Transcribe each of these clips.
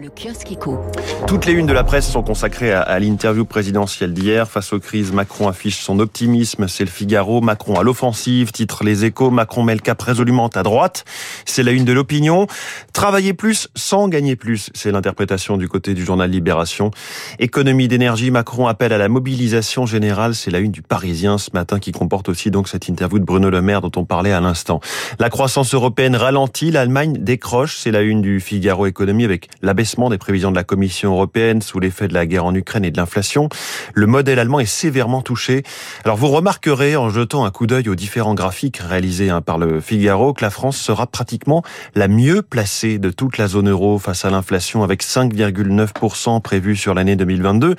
Le kiosque. Toutes les unes de la presse sont consacrées à, à l'interview présidentielle d'hier. Face aux crises, Macron affiche son optimisme. C'est le Figaro. Macron à l'offensive. Titre les échos. Macron met le cap résolument à droite. C'est la une de l'opinion. Travailler plus sans gagner plus. C'est l'interprétation du côté du journal Libération. Économie d'énergie. Macron appelle à la mobilisation générale. C'est la une du Parisien ce matin qui comporte aussi donc cette interview de Bruno Le Maire dont on parlait à l'instant. La croissance européenne ralentit. L'Allemagne décroche. C'est la une du Figaro Économie avec la baisse des prévisions de la Commission européenne sous l'effet de la guerre en Ukraine et de l'inflation. Le modèle allemand est sévèrement touché. Alors vous remarquerez en jetant un coup d'œil aux différents graphiques réalisés hein, par le Figaro que la France sera pratiquement la mieux placée de toute la zone euro face à l'inflation avec 5,9% prévu sur l'année 2022.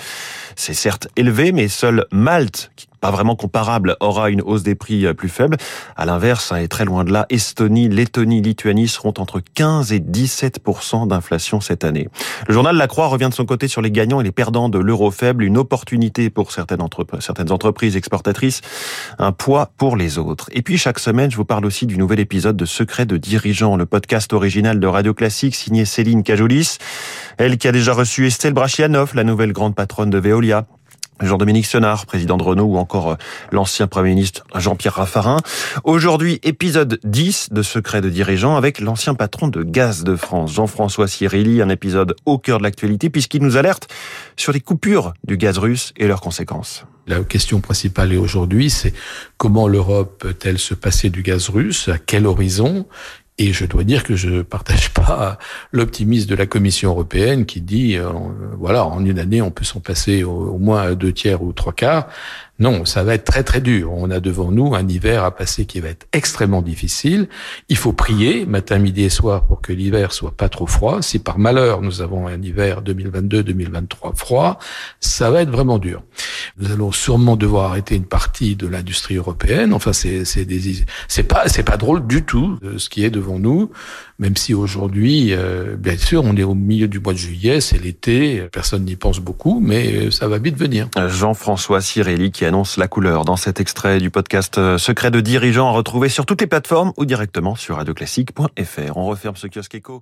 C'est certes élevé, mais seul Malte, qui pas vraiment comparable, aura une hausse des prix euh, plus faible. À l'inverse, hein, et très loin de là, Estonie, Lettonie, Lituanie seront entre 15 et 17 d'inflation cette année. Le journal La Croix revient de son côté sur les gagnants et les perdants de l'euro faible, une opportunité pour certaines, entreprises, exportatrices, un poids pour les autres. Et puis chaque semaine, je vous parle aussi du nouvel épisode de Secret de dirigeants, le podcast original de Radio Classique signé Céline Cajolis, elle qui a déjà reçu Estelle Brachianov, la nouvelle grande patronne de Veolia, Jean-Dominique Senard, président de Renault, ou encore euh, l'ancien Premier ministre Jean-Pierre Raffarin. Aujourd'hui, épisode 10 de Secret de dirigeants avec l'ancien patron de Gaz de France, Jean-François Cirilli, un épisode au cœur de l'actualité puisqu'il nous alerte sur les coupures du gaz russe et leurs conséquences. La question principale aujourd'hui, c'est comment l'Europe peut-elle se passer du gaz russe, à quel horizon? Et je dois dire que je partage pas l'optimisme de la Commission européenne qui dit, euh, voilà, en une année, on peut s'en passer au, au, moins deux tiers ou trois quarts. Non, ça va être très très dur. On a devant nous un hiver à passer qui va être extrêmement difficile. Il faut prier matin, midi et soir pour que l'hiver soit pas trop froid. Si par malheur nous avons un hiver 2022-2023 froid, ça va être vraiment dur. Nous allons sûrement devoir arrêter une partie de l'industrie européenne. Enfin, c'est c'est c'est pas c'est pas drôle du tout ce qui est devant nous. Même si aujourd'hui, euh, bien sûr, on est au milieu du mois de juillet, c'est l'été, personne n'y pense beaucoup, mais ça va vite venir. Jean-François Cirelli qui annonce la couleur dans cet extrait du podcast euh, Secret de dirigeants à retrouver sur toutes les plateformes ou directement sur radioclassique.fr. On referme ce kiosque éco.